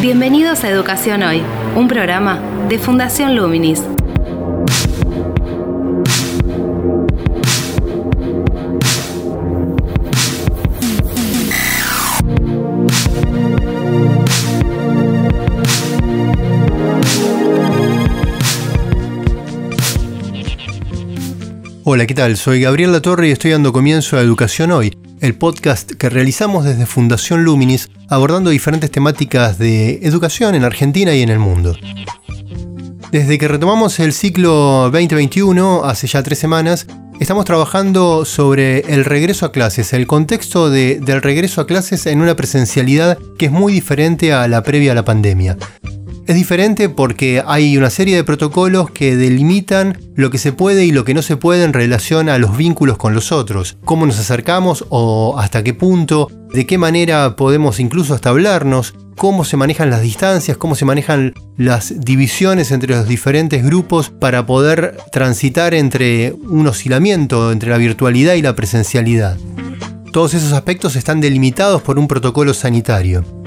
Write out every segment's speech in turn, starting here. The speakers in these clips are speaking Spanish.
Bienvenidos a Educación Hoy, un programa de Fundación Luminis. Hola, ¿qué tal? Soy Gabriel Latorre y estoy dando comienzo a Educación Hoy, el podcast que realizamos desde Fundación Luminis abordando diferentes temáticas de educación en Argentina y en el mundo. Desde que retomamos el ciclo 2021, hace ya tres semanas, estamos trabajando sobre el regreso a clases, el contexto del regreso a clases en una presencialidad que es muy diferente a la previa a la pandemia. Es diferente porque hay una serie de protocolos que delimitan lo que se puede y lo que no se puede en relación a los vínculos con los otros, cómo nos acercamos o hasta qué punto, de qué manera podemos incluso hasta hablarnos, cómo se manejan las distancias, cómo se manejan las divisiones entre los diferentes grupos para poder transitar entre un oscilamiento entre la virtualidad y la presencialidad. Todos esos aspectos están delimitados por un protocolo sanitario.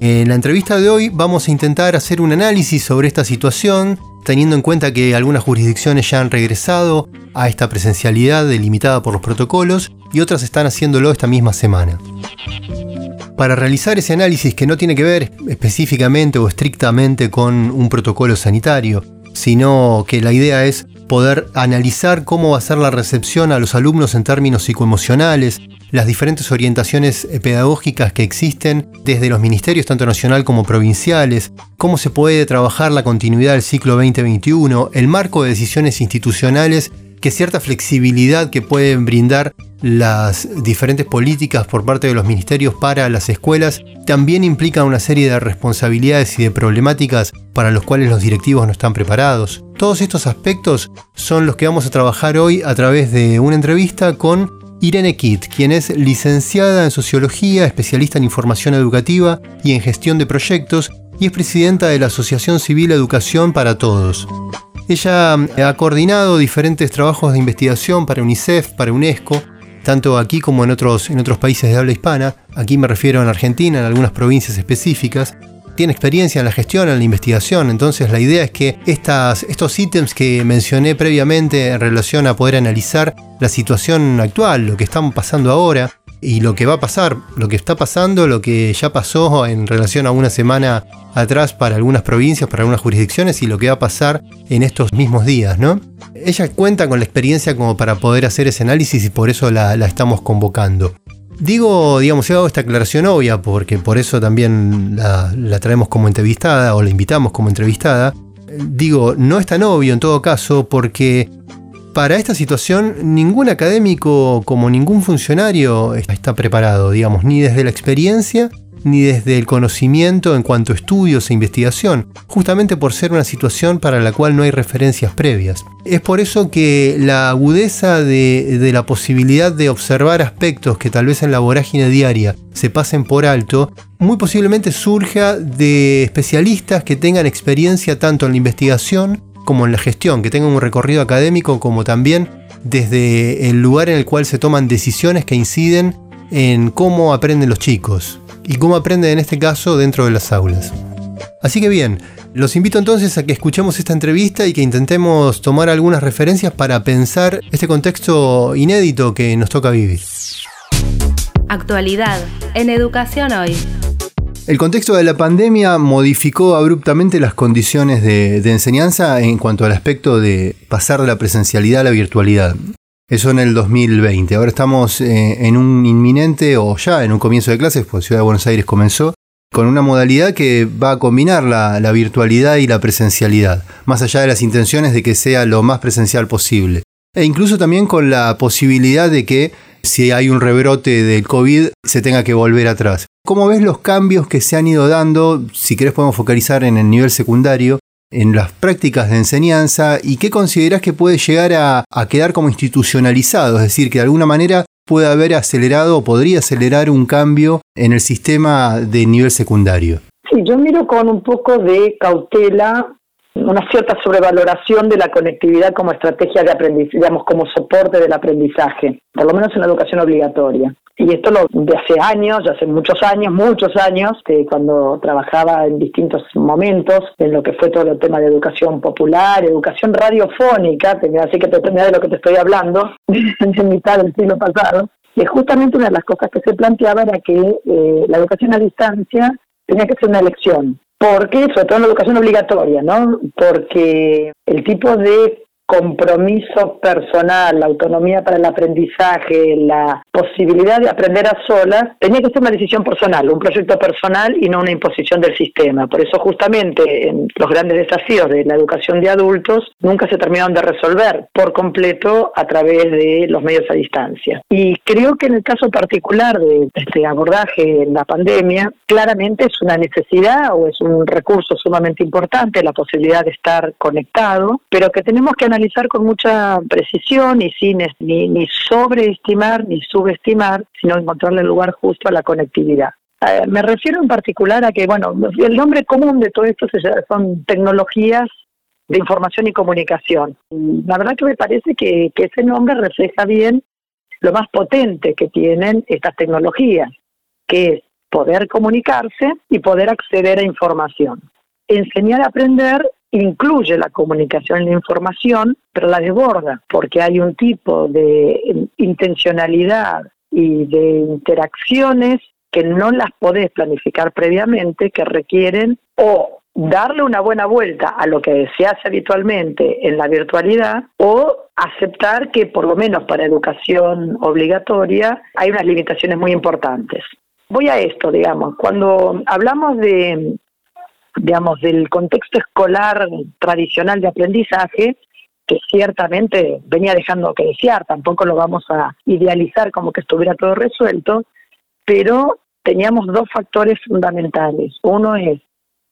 En la entrevista de hoy vamos a intentar hacer un análisis sobre esta situación, teniendo en cuenta que algunas jurisdicciones ya han regresado a esta presencialidad delimitada por los protocolos y otras están haciéndolo esta misma semana. Para realizar ese análisis que no tiene que ver específicamente o estrictamente con un protocolo sanitario, sino que la idea es poder analizar cómo va a ser la recepción a los alumnos en términos psicoemocionales, las diferentes orientaciones eh, pedagógicas que existen desde los ministerios tanto nacional como provinciales, cómo se puede trabajar la continuidad del ciclo 2021, el marco de decisiones institucionales que cierta flexibilidad que pueden brindar las diferentes políticas por parte de los ministerios para las escuelas también implican una serie de responsabilidades y de problemáticas para los cuales los directivos no están preparados. Todos estos aspectos son los que vamos a trabajar hoy a través de una entrevista con Irene Kitt, quien es licenciada en Sociología, especialista en Información Educativa y en Gestión de Proyectos, y es presidenta de la Asociación Civil Educación para Todos. Ella eh, ha coordinado diferentes trabajos de investigación para UNICEF, para UNESCO, tanto aquí como en otros, en otros países de habla hispana. Aquí me refiero en Argentina, en algunas provincias específicas tiene experiencia en la gestión, en la investigación, entonces la idea es que estos ítems que mencioné previamente en relación a poder analizar la situación actual, lo que estamos pasando ahora y lo que va a pasar, lo que está pasando, lo que ya pasó en relación a una semana atrás para algunas provincias, para algunas jurisdicciones y lo que va a pasar en estos mismos días, ¿no? Ella cuenta con la experiencia como para poder hacer ese análisis y por eso la, la estamos convocando. Digo, digamos, he dado esta aclaración obvia porque por eso también la, traemos como entrevistada o la invitamos como entrevistada. Digo, no es tan obvio en todo caso porque para esta situación ningún académico como ningún funcionario está preparado, digamos, ni desde la experiencia ni desde el conocimiento en cuanto a estudios e investigación, justamente por ser una situación para la cual no hay referencias previas. Es por eso que la agudeza de, la posibilidad de observar aspectos que tal vez en la vorágine diaria se pasen por alto, muy posiblemente surja de especialistas que tengan experiencia tanto en la investigación como en la gestión, que tengan un recorrido académico como también desde el lugar en el cual se toman decisiones que inciden en cómo aprenden los chicos y cómo aprenden en este caso dentro de las aulas. Así que bien, los invito entonces a que escuchemos esta entrevista y que intentemos tomar algunas referencias para pensar este contexto inédito que nos toca vivir. Actualidad en Educación Hoy. El contexto de la pandemia modificó abruptamente las condiciones de, de, enseñanza en cuanto al aspecto de pasar de la presencialidad a la virtualidad. Eso en el 2020. Ahora estamos eh, en un inminente o ya en un comienzo de clases, pues Ciudad de Buenos Aires comenzó, con una modalidad que va a combinar la, la, virtualidad y la presencialidad, más allá de las intenciones de que sea lo más presencial posible. E incluso también con la posibilidad de que si hay un rebrote del COVID se tenga que volver atrás. ¿Cómo ves los cambios que se han ido dando? Si querés podemos focalizar en el nivel secundario, en las prácticas de enseñanza y qué consideras que puede llegar a, quedar como institucionalizado, es decir, que de alguna manera puede haber acelerado o podría acelerar un cambio en el sistema de nivel secundario. Sí, yo miro con un poco de cautela una cierta sobrevaloración de la conectividad como estrategia de aprendizaje, digamos, como soporte del aprendizaje, por lo menos en la educación obligatoria. Y esto lo de hace años, ya hace muchos años, muchos años, que cuando trabajaba en distintos momentos en lo que fue todo el tema de educación popular, educación radiofónica, así que te de lo que te estoy hablando, en mitad del siglo pasado, y justamente una de las cosas que se planteaba era que eh, la educación a distancia tenía que ser una elección. ¿Por qué? Sobre todo en la educación obligatoria, ¿no? Porque el tipo de compromiso personal, la autonomía para el aprendizaje, la posibilidad de aprender a solas, tenía que ser una decisión personal, un proyecto personal y no una imposición del sistema. Por eso justamente en los grandes desafíos de la educación de adultos nunca se terminaron de resolver por completo a través de los medios a distancia. Y creo que en el caso particular de este abordaje en la pandemia, claramente es una necesidad o es un recurso sumamente importante la posibilidad de estar conectado, pero que tenemos que analizar analizar con mucha precisión y sin ni, ni sobreestimar ni subestimar, sino encontrarle el lugar justo a la conectividad. Eh, me refiero en particular a que, bueno, el nombre común de todo esto son tecnologías de información y comunicación. La verdad que me parece que, que ese nombre refleja bien lo más potente que tienen estas tecnologías, que es poder comunicarse y poder acceder a información. Enseñar a aprender incluye la comunicación y la información, pero la desborda, porque hay un tipo de intencionalidad y de interacciones que no las podés planificar previamente, que requieren o darle una buena vuelta a lo que se hace habitualmente en la virtualidad o aceptar que por lo menos para educación obligatoria hay unas limitaciones muy importantes. Voy a esto, digamos, cuando hablamos de digamos, del contexto escolar tradicional de aprendizaje, que ciertamente venía dejando que desear, tampoco lo vamos a idealizar como que estuviera todo resuelto, pero teníamos dos factores fundamentales. Uno es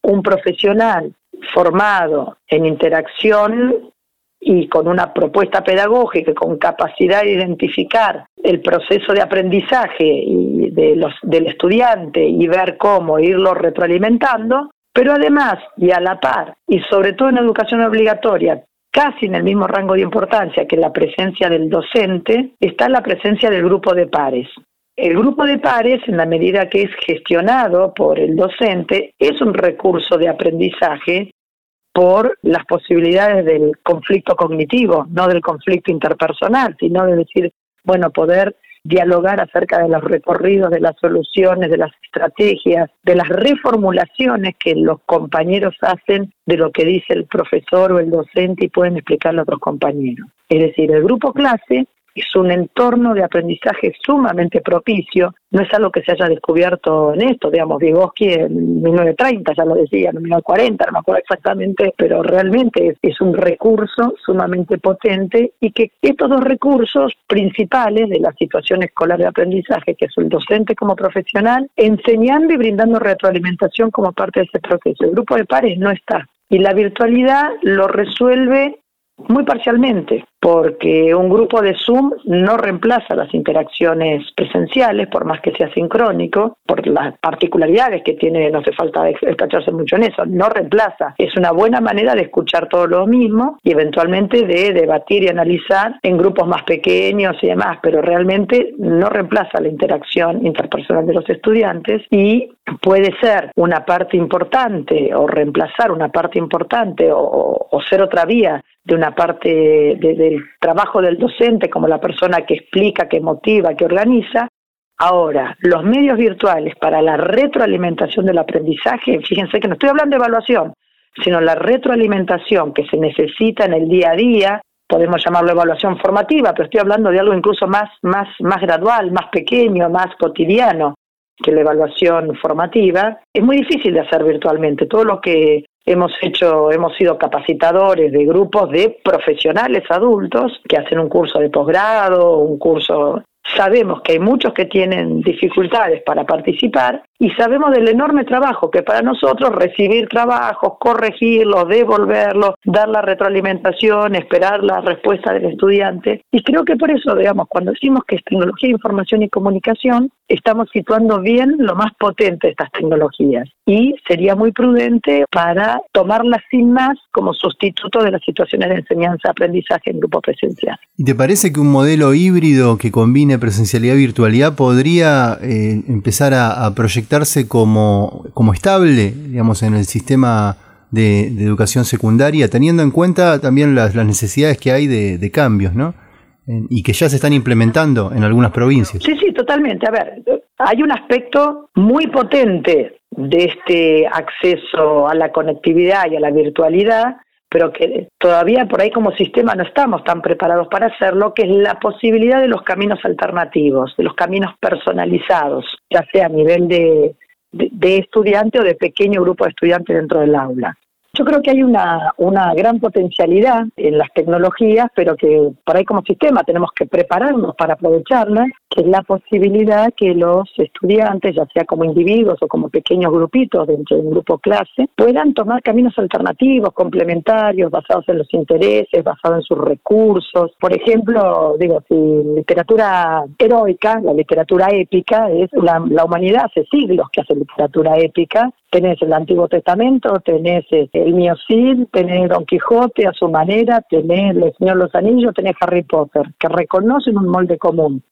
un profesional formado en interacción y con una propuesta pedagógica, con capacidad de identificar el proceso de aprendizaje de los, del estudiante y ver cómo irlo retroalimentando, pero además, y a la par, y sobre todo en educación obligatoria, casi en el mismo rango de importancia que la presencia del docente, está la presencia del grupo de pares. El grupo de pares, en la medida que es gestionado por el docente, es un recurso de aprendizaje por las posibilidades del conflicto cognitivo, no del conflicto interpersonal, sino de decir, bueno, poder dialogar acerca de los recorridos, de las soluciones, de las estrategias, de las reformulaciones que los compañeros hacen de lo que dice el profesor o el docente y pueden explicarle a otros compañeros. Es decir, el grupo clase es un entorno de aprendizaje sumamente propicio, no es algo que se haya descubierto en esto, digamos, Vygotsky en 1930 ya lo decía, en 1940, no me acuerdo exactamente, pero realmente es, un recurso sumamente potente y que estos dos recursos principales de la situación escolar de aprendizaje, que es el docente como profesional, enseñando y brindando retroalimentación como parte de ese proceso. El grupo de pares no está. Y la virtualidad lo resuelve muy parcialmente, porque un grupo de Zoom no reemplaza las interacciones presenciales, por más que sea sincrónico, por las particularidades que tiene, no hace falta escacharse mucho en eso, no reemplaza. Es una buena manera de escuchar todo lo mismo y eventualmente de debatir y analizar en grupos más pequeños y demás, pero realmente no reemplaza la interacción interpersonal de los estudiantes y puede ser una parte importante o reemplazar una parte importante o, o ser otra vía de una parte del trabajo del docente como la persona que explica, que motiva, que organiza. Ahora, los medios virtuales para la retroalimentación del aprendizaje, fíjense que no estoy hablando de evaluación, sino la retroalimentación que se necesita en el día a día, podemos llamarlo evaluación formativa, pero estoy hablando de algo incluso más, más, más gradual, más pequeño, más cotidiano que la evaluación formativa, es muy difícil de hacer virtualmente. Todo lo que Hemos hecho, hemos sido capacitadores de grupos de profesionales adultos que hacen un curso de posgrado, un curso. Sabemos que hay muchos que tienen dificultades para participar y sabemos del enorme trabajo que para nosotros recibir trabajos, corregirlos, devolverlos, dar la retroalimentación, esperar la respuesta del estudiante. Y creo que por eso, digamos, cuando decimos que es tecnología, información y comunicación, estamos situando bien lo más potente de estas tecnologías. Y sería muy prudente para tomarlas sin más como sustituto de las situaciones de enseñanza-aprendizaje en grupo presencial. ¿Y te parece que un modelo híbrido que combine presencialidad y virtualidad podría eh, empezar a, como, como estable, digamos, en el sistema de, educación secundaria, teniendo en cuenta también las, necesidades que hay de, cambios, ¿no? y que ya se están implementando en algunas provincias. Sí, sí, totalmente. A ver, hay un aspecto muy potente de este acceso a la conectividad y a la virtualidad pero que todavía por ahí como sistema no estamos tan preparados para hacerlo, que es la posibilidad de los caminos alternativos, de los caminos personalizados, ya sea a nivel de, de, estudiante o de pequeño grupo de estudiantes dentro del aula. Yo creo que hay una, una gran potencialidad en las tecnologías, pero que por ahí como sistema tenemos que prepararnos para aprovecharlas, es la posibilidad que los estudiantes, ya sea como individuos o como pequeños grupitos dentro de un grupo clase, puedan tomar caminos alternativos, complementarios, basados en los intereses, basados en sus recursos. Por ejemplo, digo, si literatura heroica, la literatura épica, es la, la humanidad hace siglos que hace literatura épica, tenés el Antiguo Testamento, tenés eh, el Miocid, tenés Don Quijote a su manera, tenés El Señor los Anillos, tenés Harry Potter, que reconocen un molde común.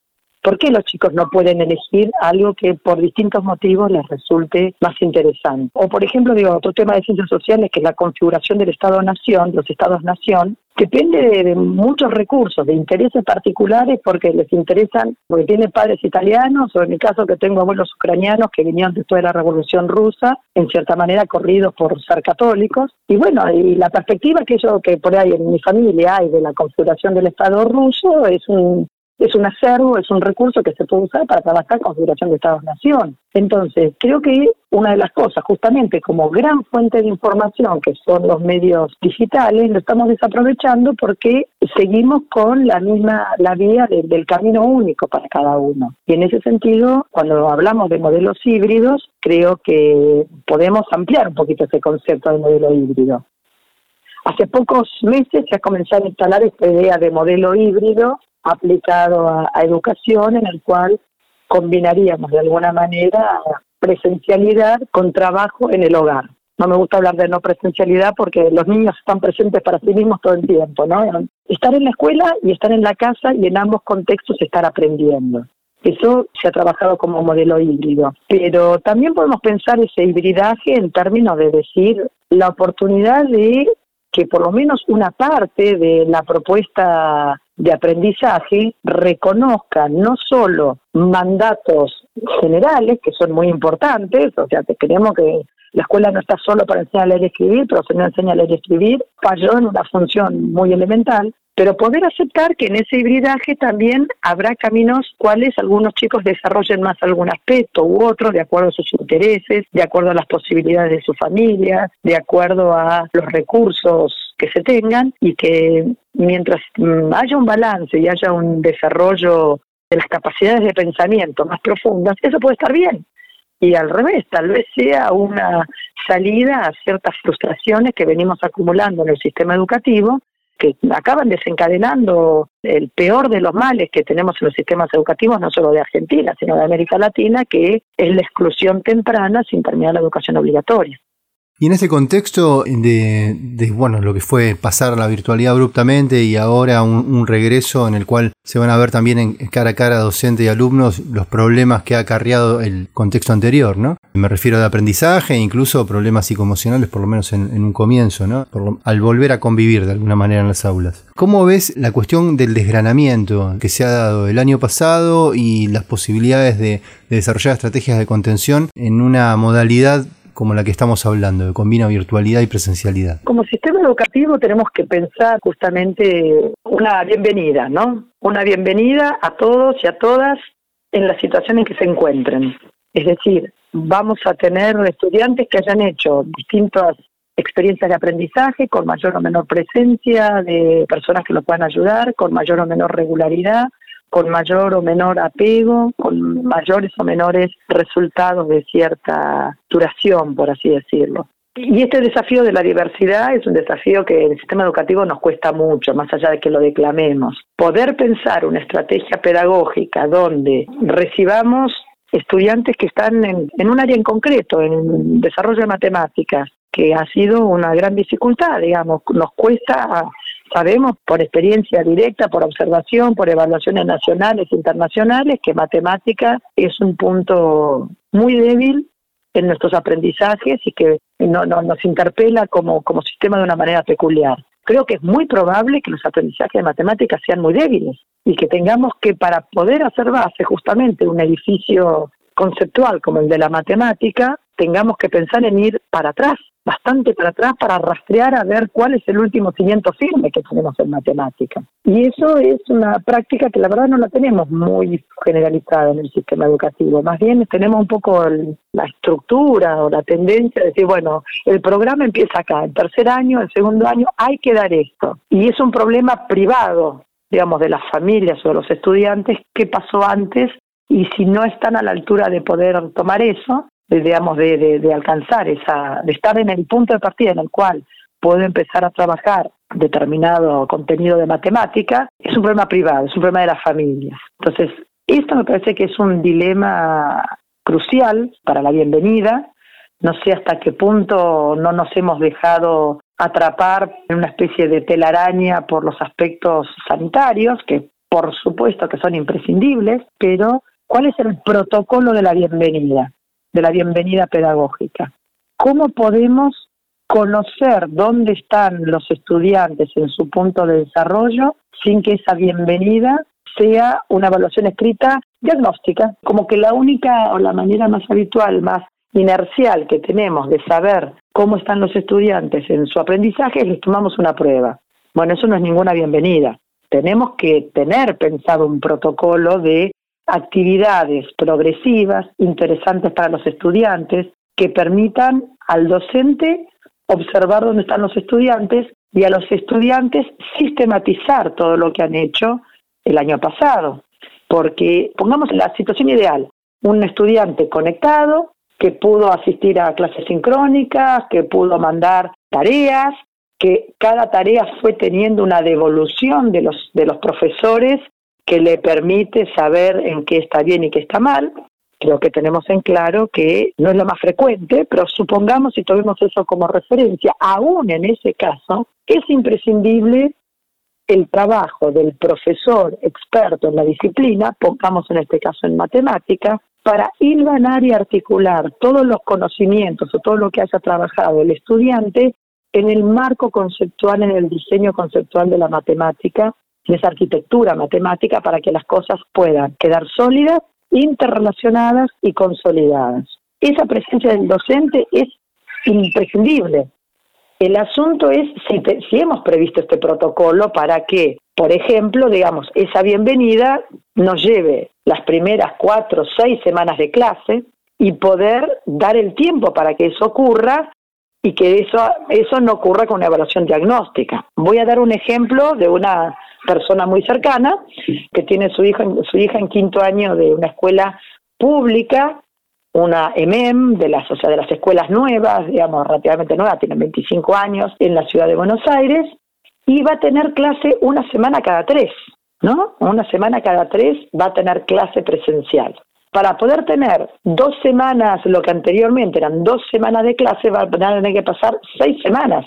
¿Por qué los chicos no pueden elegir algo que por distintos motivos les resulte más interesante? O, por ejemplo, digo, otro tema de ciencias sociales, que es la configuración del Estado-Nación, los Estados-Nación, depende de, muchos recursos, de intereses particulares, porque les interesan, porque tienen padres italianos, o en mi caso que tengo abuelos ucranianos que vinieron después de la Revolución Rusa, en cierta manera corridos por ser católicos. Y bueno, y la perspectiva que yo, que por ahí en mi familia hay de la configuración del Estado ruso, es un es un acervo, es un recurso que se puede usar para trabajar con figuración de Estados-Nación. Entonces, creo que una de las cosas, justamente como gran fuente de información que son los medios digitales, lo estamos desaprovechando porque seguimos con la misma, la vía del camino único para cada uno. Y en ese sentido, cuando hablamos de modelos híbridos, creo que podemos ampliar un poquito ese concepto de modelo híbrido. Hace pocos meses se ha comenzado a instalar esta idea de modelo híbrido aplicado a, educación en el cual combinaríamos de alguna manera presencialidad con trabajo en el hogar. No me gusta hablar de no presencialidad porque los niños están presentes para sí mismos todo el tiempo, ¿no? Estar en la escuela y estar en la casa y en ambos contextos estar aprendiendo. Eso se ha trabajado como modelo híbrido. Pero también podemos pensar ese hibridaje en términos de decir la oportunidad de que por lo menos una parte de la propuesta de aprendizaje reconozca no solo mandatos generales, que son muy importantes, o sea, que creemos que la escuela no está solo para enseñar a leer y escribir, pero se no enseña a leer y escribir, falló en una función muy elemental, pero poder aceptar que en ese hibridaje también habrá caminos cuales algunos chicos desarrollen más algún aspecto u otro de acuerdo a sus intereses, de acuerdo a las posibilidades de su familia, de acuerdo a los recursos que se tengan y que mientras mm, haya un balance y haya un desarrollo de las capacidades de pensamiento más profundas, eso puede estar bien. Y al revés, tal vez sea una salida a ciertas frustraciones que venimos acumulando en el sistema educativo que acaban desencadenando el peor de los males que tenemos en los sistemas educativos, no solo de Argentina, sino de América Latina, que es la exclusión temprana sin terminar la educación obligatoria. Y en ese contexto de, bueno, lo que fue pasar la virtualidad abruptamente y ahora un, regreso en el cual se van a ver también en cara a cara docente y alumnos los problemas que ha acarreado el contexto anterior, ¿no? Me refiero de aprendizaje e incluso problemas psicoemocionales, por lo menos en, un comienzo, ¿no? al volver a convivir de alguna manera en las aulas. ¿Cómo ves la cuestión del desgranamiento que se ha dado el año pasado y las posibilidades de desarrollar estrategias de contención en una modalidad como la que estamos hablando, que combina virtualidad y presencialidad? Como sistema educativo tenemos que pensar justamente una bienvenida, ¿no? Una bienvenida a todos y a todas en la situación en que se encuentren. Es decir, vamos a tener estudiantes que hayan hecho distintas experiencias de aprendizaje con mayor o menor presencia de personas que los puedan ayudar, con mayor o menor regularidad, con mayor o menor apego, con mayores o menores resultados de cierta duración, por así decirlo. Y este desafío de la diversidad es un desafío que en el sistema educativo nos cuesta mucho, más allá de que lo declamemos. Poder pensar una estrategia pedagógica donde recibamos estudiantes que están en, un área en concreto, en desarrollo de matemáticas, que ha sido una gran dificultad, digamos, nos cuesta, sabemos por experiencia directa, por observación, por evaluaciones nacionales e internacionales, que matemática es un punto muy débil en nuestros aprendizajes y que no, nos interpela como, como sistema de una manera peculiar. Creo que es muy probable que los aprendizajes de matemáticas sean muy débiles y que tengamos que, para poder hacer base justamente un edificio conceptual como el de la matemática, tengamos que pensar en ir para atrás, bastante para atrás para rastrear a ver cuál es el último cimiento firme que tenemos en matemática. Y eso es una práctica que la verdad no la tenemos muy generalizada en el sistema educativo. Más bien tenemos un poco la estructura o la tendencia de decir, bueno, el programa empieza acá, el tercer año, el segundo año, hay que dar esto. Y es un problema privado, digamos, de las familias o de los estudiantes, qué pasó antes y si no están a la altura de poder tomar eso, digamos, de, de, alcanzar esa, de estar en el punto de partida en el cual puedo empezar a trabajar determinado contenido de matemática, es un problema privado, es un problema de las familias. Entonces, esto me parece que es un dilema crucial para la bienvenida. No sé hasta qué punto no nos hemos dejado atrapar en una especie de telaraña por los aspectos sanitarios, que por supuesto que son imprescindibles, pero ¿cuál es el protocolo de la bienvenida? De la bienvenida pedagógica. ¿Cómo podemos conocer dónde están los estudiantes en su punto de desarrollo sin que esa bienvenida sea una evaluación escrita diagnóstica? Como que la única o la manera más habitual, más inercial que tenemos de saber cómo están los estudiantes en su aprendizaje es les tomamos una prueba. Bueno, eso no es ninguna bienvenida. Tenemos que tener pensado un protocolo de actividades progresivas, interesantes para los estudiantes, que permitan al docente observar dónde están los estudiantes y a los estudiantes sistematizar todo lo que han hecho el año pasado. Porque pongamos la situación ideal, un estudiante conectado que pudo asistir a clases sincrónicas, que pudo mandar tareas, que cada tarea fue teniendo una devolución de los, de los profesores que le permite saber en qué está bien y qué está mal. Creo que tenemos en claro que no es lo más frecuente, pero supongamos si tomemos eso como referencia, aún en ese caso, es imprescindible el trabajo del profesor experto en la disciplina, pongamos en este caso en matemática, para hilvanar y articular todos los conocimientos o todo lo que haya trabajado el estudiante en el marco conceptual, en el diseño conceptual de la matemática en esa arquitectura matemática para que las cosas puedan quedar sólidas, interrelacionadas y consolidadas. Esa presencia del docente es imprescindible. El asunto es si, si hemos previsto este protocolo para que, por ejemplo, digamos, esa bienvenida nos lleve las primeras cuatro o seis semanas de clase y poder dar el tiempo para que eso ocurra y que eso, eso no ocurra con una evaluación diagnóstica. Voy a dar un ejemplo de una persona muy cercana que tiene su hija, su hija en quinto año de una escuela pública, una EMEM, de las, o sea, de las escuelas nuevas, digamos, relativamente nuevas, tiene 25 años, en la ciudad de Buenos Aires, y va a tener clase una semana cada tres, ¿no? Una semana cada tres va a tener clase presencial. Para poder tener dos semanas, lo que anteriormente eran dos semanas de clase, va a tener que pasar seis semanas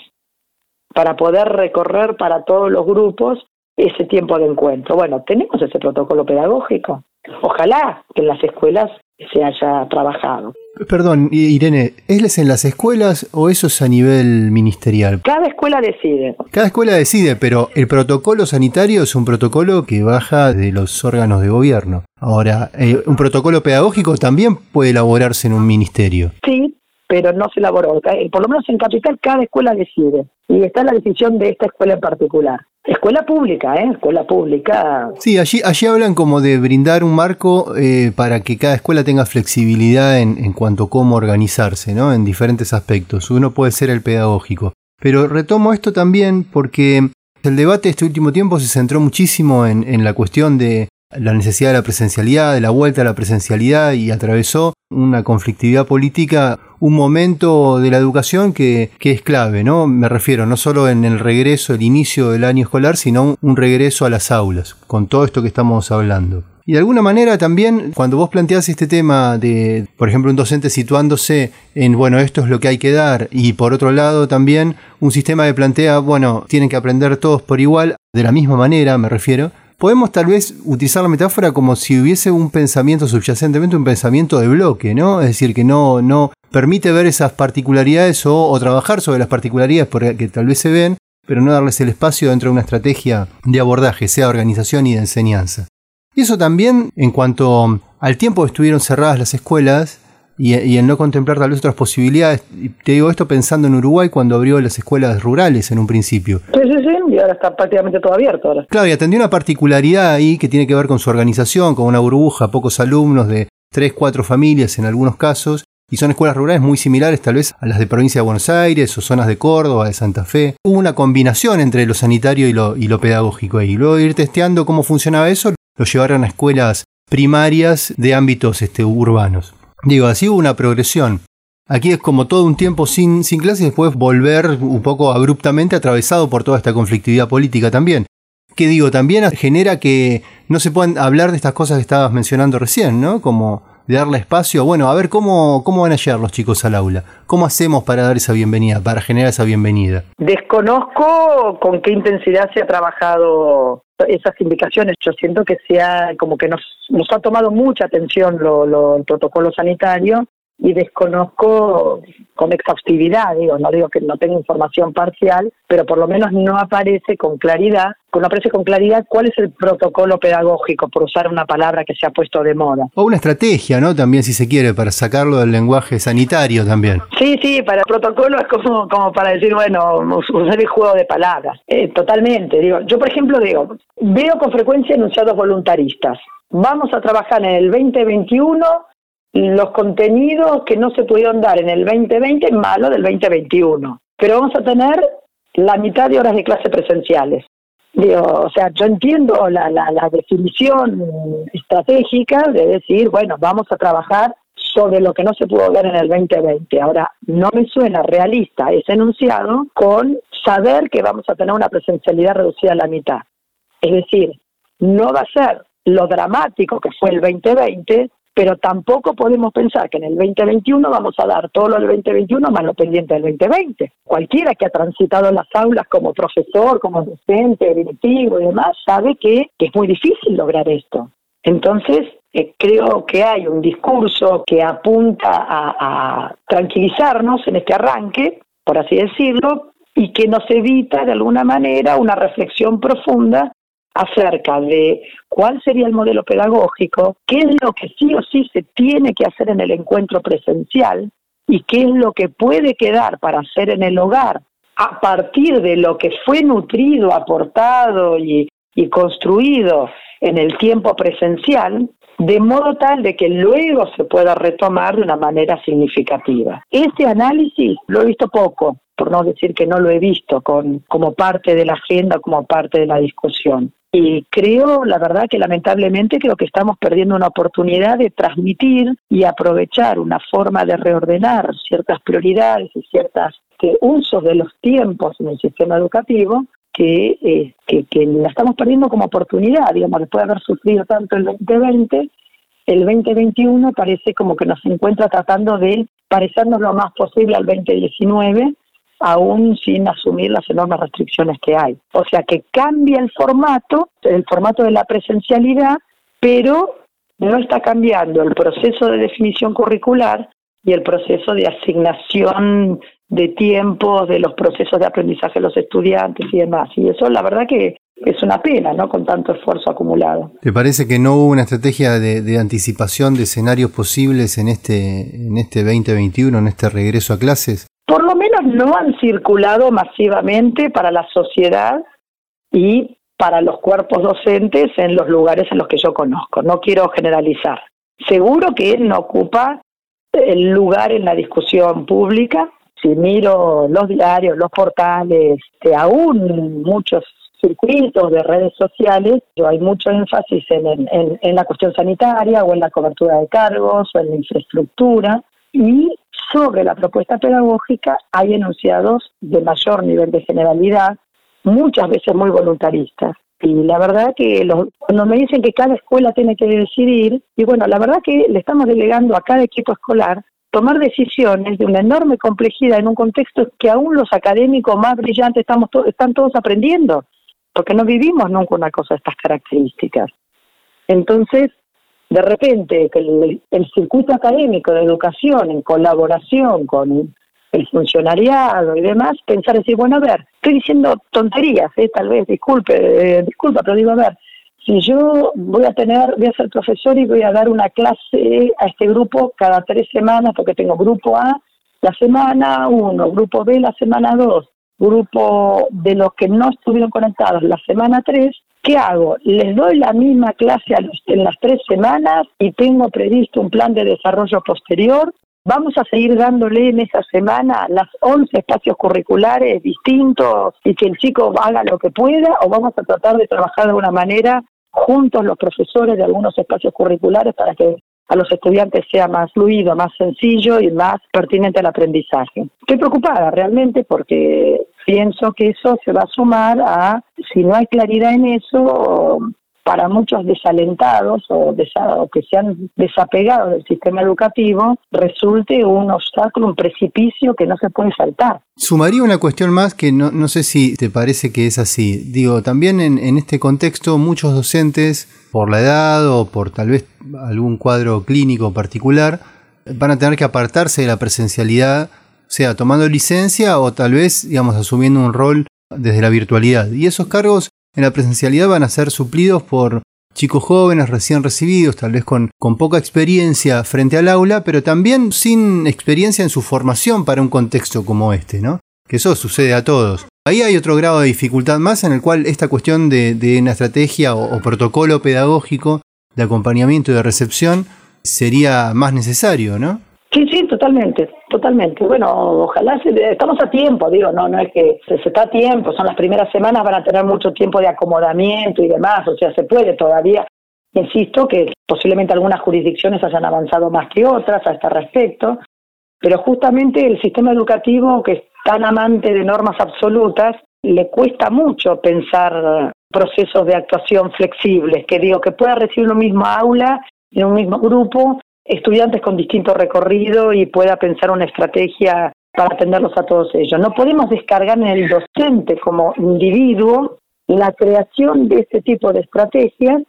para poder recorrer para todos los grupos ese tiempo de encuentro. Bueno, tenemos ese protocolo pedagógico. Ojalá que en las escuelas se haya trabajado. Perdón, Irene, ¿es en las escuelas o eso es a nivel ministerial? Cada escuela decide. Cada escuela decide, pero el protocolo sanitario es un protocolo que baja de los órganos de gobierno. Ahora, eh, ¿un protocolo pedagógico también puede elaborarse en un ministerio? Sí, pero no se elaboró. Eh, por lo menos en Capital cada escuela decide. Y está la decisión de esta escuela en particular. Escuela pública, ¿eh? Escuela pública. Sí, allí, allí hablan como de brindar un marco eh, para que cada escuela tenga flexibilidad en, en cuanto a cómo organizarse, ¿no? En diferentes aspectos. Uno puede ser el pedagógico. Pero retomo esto también porque el debate este último tiempo se centró muchísimo en, en la cuestión de la necesidad de la presencialidad, de la vuelta a la presencialidad y atravesó una conflictividad política, un momento de la educación que, es clave, ¿no? Me refiero no solo en el regreso, el inicio del año escolar, sino un regreso a las aulas, con todo esto que estamos hablando. Y de alguna manera también, cuando vos planteás este tema de, por ejemplo, un docente situándose en, bueno, esto es lo que hay que dar, y por otro lado también un sistema que plantea, bueno, tienen que aprender todos por igual, de la misma manera, me refiero, podemos tal vez utilizar la metáfora como si hubiese un pensamiento subyacentemente, un pensamiento de bloque, ¿no? Es decir, que no, no permite ver esas particularidades o, trabajar sobre las particularidades porque tal vez se ven, pero no darles el espacio dentro de una estrategia de abordaje, sea organización y de enseñanza. Y eso también en cuanto al tiempo que estuvieron cerradas las escuelas y, y, el no contemplar tal vez otras posibilidades. Y te digo esto pensando en Uruguay cuando abrió las escuelas rurales en un principio. Sí, sí, sí, y ahora está prácticamente todo abierto. Ahora. Claro, y atendió una particularidad ahí que tiene que ver con su organización, con una burbuja, pocos alumnos de tres, cuatro familias en algunos casos. Y son escuelas rurales muy similares tal vez a las de provincia de Buenos Aires o zonas de Córdoba, de Santa Fe. Hubo una combinación entre lo sanitario y lo, y lo pedagógico ahí. Luego de ir testeando cómo funcionaba eso, lo llevaron a escuelas primarias de ámbitos este, urbanos. Digo, así hubo una progresión. Aquí es como todo un tiempo sin, sin clases y después volver un poco abruptamente atravesado por toda esta conflictividad política también. Que digo, también genera que no se puedan hablar de estas cosas que estabas mencionando recién, ¿no? Como de darle espacio. Bueno, a ver cómo, cómo van a llegar los chicos al aula. ¿Cómo hacemos para dar esa bienvenida, para generar esa bienvenida? Desconozco con qué intensidad se ha trabajado esas indicaciones. Yo siento que sea como que nos, nos ha tomado mucha atención lo, lo, el protocolo sanitario y desconozco con exhaustividad, digo, no digo que no tenga información parcial, pero por lo menos no aparece con claridad, no aparece con claridad cuál es el protocolo pedagógico, por usar una palabra que se ha puesto de moda. O una estrategia, ¿no? También si se quiere, para sacarlo del lenguaje sanitario también. Sí, sí, para el protocolo es como, como para decir, bueno, usar el juego de palabras. Eh, totalmente, digo, yo por ejemplo digo, veo con frecuencia enunciados voluntaristas. Vamos a trabajar en el 2021 los contenidos que no se pudieron dar en el 2020 malo del 2021. Pero vamos a tener la mitad de horas de clase presenciales. Digo, o sea, yo entiendo la, la, la definición estratégica de decir, bueno, vamos a trabajar sobre lo que no se pudo ver en el 2020. Ahora, no me suena realista ese enunciado con saber que vamos a tener una presencialidad reducida a la mitad. Es decir, no va a ser lo dramático que fue el 2020, pero tampoco podemos pensar que en el 2021 vamos a dar todo lo del 2021 más lo pendiente del 2020. Cualquiera que ha transitado las aulas como profesor, como docente, directivo y demás, sabe que, es muy difícil lograr esto. Entonces, eh, creo que hay un discurso que apunta a, a tranquilizarnos en este arranque, por así decirlo, y que nos evita de alguna manera una reflexión profunda acerca de cuál sería el modelo pedagógico, qué es lo que sí o sí se tiene que hacer en el encuentro presencial y qué es lo que puede quedar para hacer en el hogar a partir de lo que fue nutrido, aportado y, construido en el tiempo presencial, de modo tal de que luego se pueda retomar de una manera significativa. Este análisis lo he visto poco, por no decir que no lo he visto con, como parte de la agenda, como parte de la discusión. Y creo, la verdad, que lamentablemente creo que estamos perdiendo una oportunidad de transmitir y aprovechar una forma de reordenar ciertas prioridades y ciertos usos de los tiempos en el sistema educativo que, eh, que, que, la estamos perdiendo como oportunidad, digamos, después de haber sufrido tanto el 2020, el 2021 parece como que nos encuentra tratando de parecernos lo más posible al 2019 aún sin asumir las enormes restricciones que hay. O sea que cambia el formato, el formato de la presencialidad, pero no está cambiando el proceso de definición curricular y el proceso de asignación de tiempo de los procesos de aprendizaje de los estudiantes y demás. Y eso la verdad que es una pena, ¿no? Con tanto esfuerzo acumulado. ¿Te parece que no hubo una estrategia de, de, anticipación de escenarios posibles en este, en este 2021, en este regreso a clases? Por lo menos no han circulado masivamente para la sociedad y para los cuerpos docentes en los lugares en los que yo conozco. No quiero generalizar. Seguro que no ocupa el lugar en la discusión pública. Si miro los diarios, los portales, aún muchos circuitos de redes sociales, hay mucho énfasis en, en, la cuestión sanitaria o en la cobertura de cargos o en la infraestructura y sobre la propuesta pedagógica hay enunciados de mayor nivel de generalidad, muchas veces muy voluntaristas. Y la verdad que cuando me dicen que cada escuela tiene que decidir, y bueno, la verdad que le estamos delegando a cada equipo escolar tomar decisiones de una enorme complejidad en un contexto que aún los académicos más brillantes estamos están todos aprendiendo, porque no vivimos nunca una cosa de estas características. Entonces, de repente, que el, el circuito académico de educación en colaboración con el funcionariado y demás, pensar decir, bueno, a ver, estoy diciendo tonterías, ¿eh? tal vez, disculpe, eh, disculpa, pero digo, a ver, si yo voy a tener, voy a ser profesor y voy a dar una clase a este grupo cada tres semanas, porque tengo grupo A la semana 1, grupo B la semana 2, grupo de los que no estuvieron conectados la semana 3, ¿qué hago? ¿Les doy la misma clase a los, en las tres semanas y tengo previsto un plan de desarrollo posterior? Vamos a seguir dándole en esa semana las 11 espacios curriculares distintos y que el chico haga lo que pueda o vamos a tratar de trabajar de una manera juntos los profesores de algunos espacios curriculares para que a los estudiantes sea más fluido, más sencillo y más pertinente al aprendizaje. Estoy preocupada realmente porque pienso que eso se va a sumar a, si no hay claridad en eso, para muchos desalentados o, que se han desapegado del sistema educativo resulte un obstáculo, un precipicio que no se puede saltar. Sumaría una cuestión más que no, no sé si te parece que es así. Digo, también en este contexto muchos docentes, por la edad o por tal vez algún cuadro clínico particular, van a tener que apartarse de la presencialidad, sea tomando licencia o tal vez, digamos, asumiendo un rol desde la virtualidad. Y esos cargos en la presencialidad van a ser suplidos por chicos jóvenes recién recibidos, tal vez con, con, poca experiencia frente al aula, pero también sin experiencia en su formación para un contexto como este, ¿no? Que eso sucede a todos. Ahí hay otro grado de dificultad más en el cual esta cuestión de, una estrategia o, protocolo pedagógico de acompañamiento y de recepción sería más necesario, ¿no? Sí, sí, totalmente, totalmente. Bueno, ojalá se, estamos a tiempo, digo, no, no es que se, está a tiempo, son las primeras semanas, van a tener mucho tiempo de acomodamiento y demás, o sea, se puede todavía. Insisto que posiblemente algunas jurisdicciones hayan avanzado más que otras a este respecto, pero justamente el sistema educativo que es tan amante de normas absolutas, le cuesta mucho pensar procesos de actuación flexibles, que digo, que pueda recibir un mismo aula en un mismo grupo estudiantes con distinto recorrido y pueda pensar una estrategia para atenderlos a todos ellos. No podemos descargar en el docente como individuo la creación de este tipo de estrategias,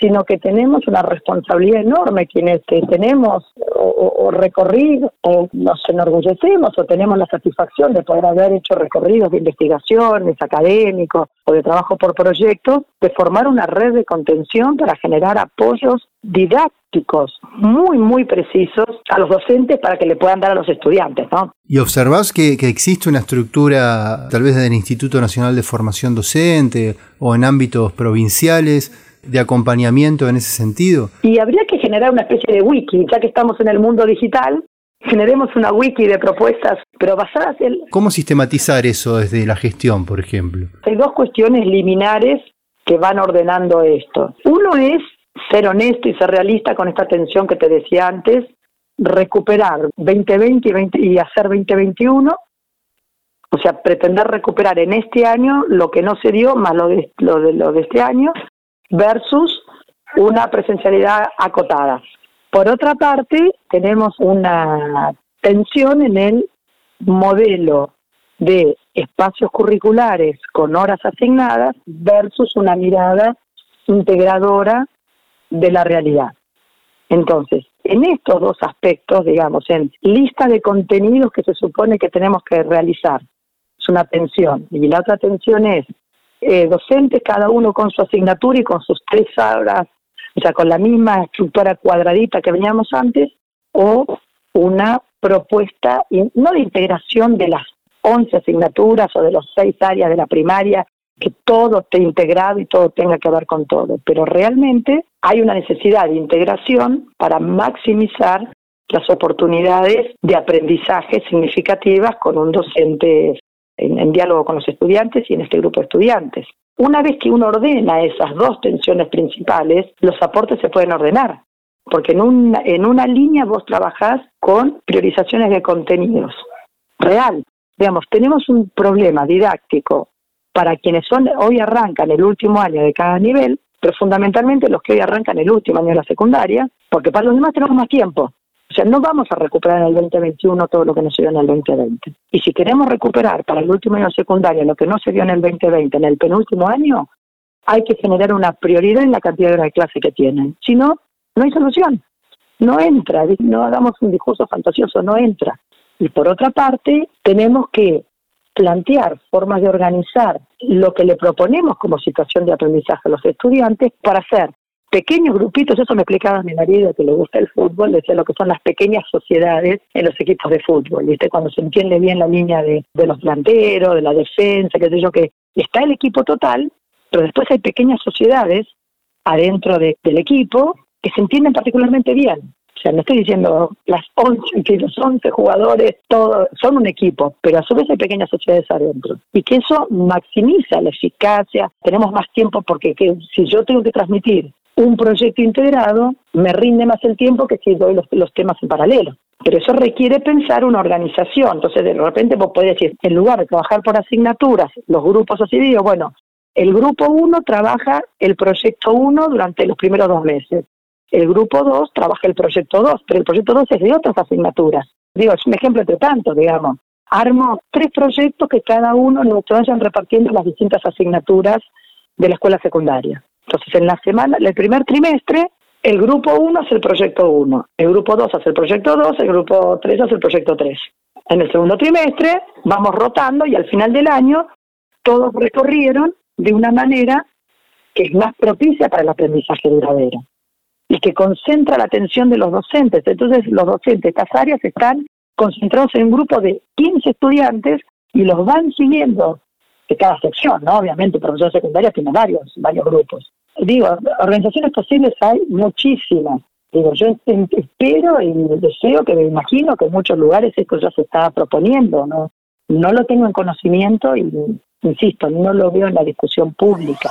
sino que tenemos una responsabilidad enorme quienes tenemos o, recorrido o nos enorgullecemos o tenemos la satisfacción de poder haber hecho recorridos de investigaciones académicos o de trabajo por proyectos, de formar una red de contención para generar apoyos didácticos muy, muy precisos a los docentes para que le puedan dar a los estudiantes. ¿no? ¿Y observás que, que existe una estructura, tal vez del Instituto Nacional de Formación Docente o en ámbitos provinciales, de acompañamiento en ese sentido? Y habría que generar una especie de wiki, ya que estamos en el mundo digital, generemos una wiki de propuestas, pero basadas en... ¿Cómo sistematizar eso desde la gestión, por ejemplo? Hay dos cuestiones liminares que van ordenando esto. Uno es ser honesto y ser realista con esta tensión que te decía antes, recuperar 2020 y, 20, y hacer 2021, o sea, pretender recuperar en este año lo que no se dio, más lo de, lo de, lo de este año, versus una presencialidad acotada. Por otra parte, tenemos una tensión en el modelo de espacios curriculares con horas asignadas versus una mirada integradora de la realidad. Entonces, en estos dos aspectos, digamos, en lista de contenidos que se supone que tenemos que realizar, es una tensión. Y la otra tensión es eh, docentes, cada uno con su asignatura y con sus tres horas, o sea, con la misma estructura cuadradita que veníamos antes, o una propuesta, no de integración de las 11 asignaturas o de los seis áreas de la primaria, que todo esté integrado y todo tenga que ver con todo, pero realmente hay una necesidad de integración para maximizar las oportunidades de aprendizaje significativas con un docente en, diálogo con los estudiantes y en este grupo de estudiantes. Una vez que uno ordena esas dos tensiones principales, los aportes se pueden ordenar, porque en una, en una línea vos trabajás con priorizaciones de contenidos. Real. Digamos, tenemos un problema didáctico para quienes son hoy arrancan el último año de cada nivel, pero fundamentalmente los que hoy arrancan el último año de la secundaria, porque para los demás tenemos más tiempo. O sea, no vamos a recuperar en el 2021 todo lo que no se dio en el 2020. Y si queremos recuperar para el último año secundario lo que no se dio en el 2020, en el penúltimo año, hay que generar una prioridad en la cantidad de horas de clase que tienen. Si no, no hay solución. No entra, no hagamos un discurso fantasioso, no entra. Y por otra parte, tenemos que plantear formas de organizar lo que le proponemos como situación de aprendizaje a los estudiantes para hacer pequeños grupitos, eso me explicaba mi marido que le gusta el fútbol, decía lo que son las pequeñas sociedades en los equipos de fútbol, ¿viste? Cuando se entiende bien la línea de, los delanteros, de la defensa, qué sé yo, que está el equipo total, pero después hay pequeñas sociedades adentro del equipo que se entienden particularmente bien. Sea, no estoy diciendo las 11, que los 11 jugadores, todos son un equipo, pero a su vez hay pequeñas sociedades adentro. Y que eso maximiza la eficacia, tenemos más tiempo porque si yo tengo que transmitir un proyecto integrado me rinde más el tiempo que si doy los, temas en paralelo. Pero eso requiere pensar una organización. Entonces, de repente vos podés decir, en lugar de trabajar por asignaturas, los grupos así, bueno, el grupo 1 trabaja el proyecto 1 durante los primeros dos meses. El grupo 2 trabaja el proyecto 2, pero el proyecto 2 es de otras asignaturas. Digo, es un ejemplo de tanto, digamos. Armo tres proyectos que cada uno nos vayan repartiendo las distintas asignaturas de la escuela secundaria. Entonces, en la semana, el primer trimestre, el grupo 1 hace el proyecto 1, el grupo 2 hace el proyecto 2, el grupo 3 hace el proyecto 3. En el segundo trimestre vamos rotando y al final del año todos recorrieron de una manera que es más propicia para el aprendizaje duradero y que concentra la atención de los docentes. Entonces los docentes, estas áreas están concentrados en un grupo de 15 estudiantes y los van siguiendo de cada sección, ¿no? Obviamente, profesor secundaria tiene varios, varios grupos. Digo, organizaciones posibles hay muchísimas. Digo, yo espero y deseo que me imagino que en muchos lugares esto ya se está proponiendo, ¿no? No lo tengo en conocimiento y, insisto, no lo veo en la discusión pública.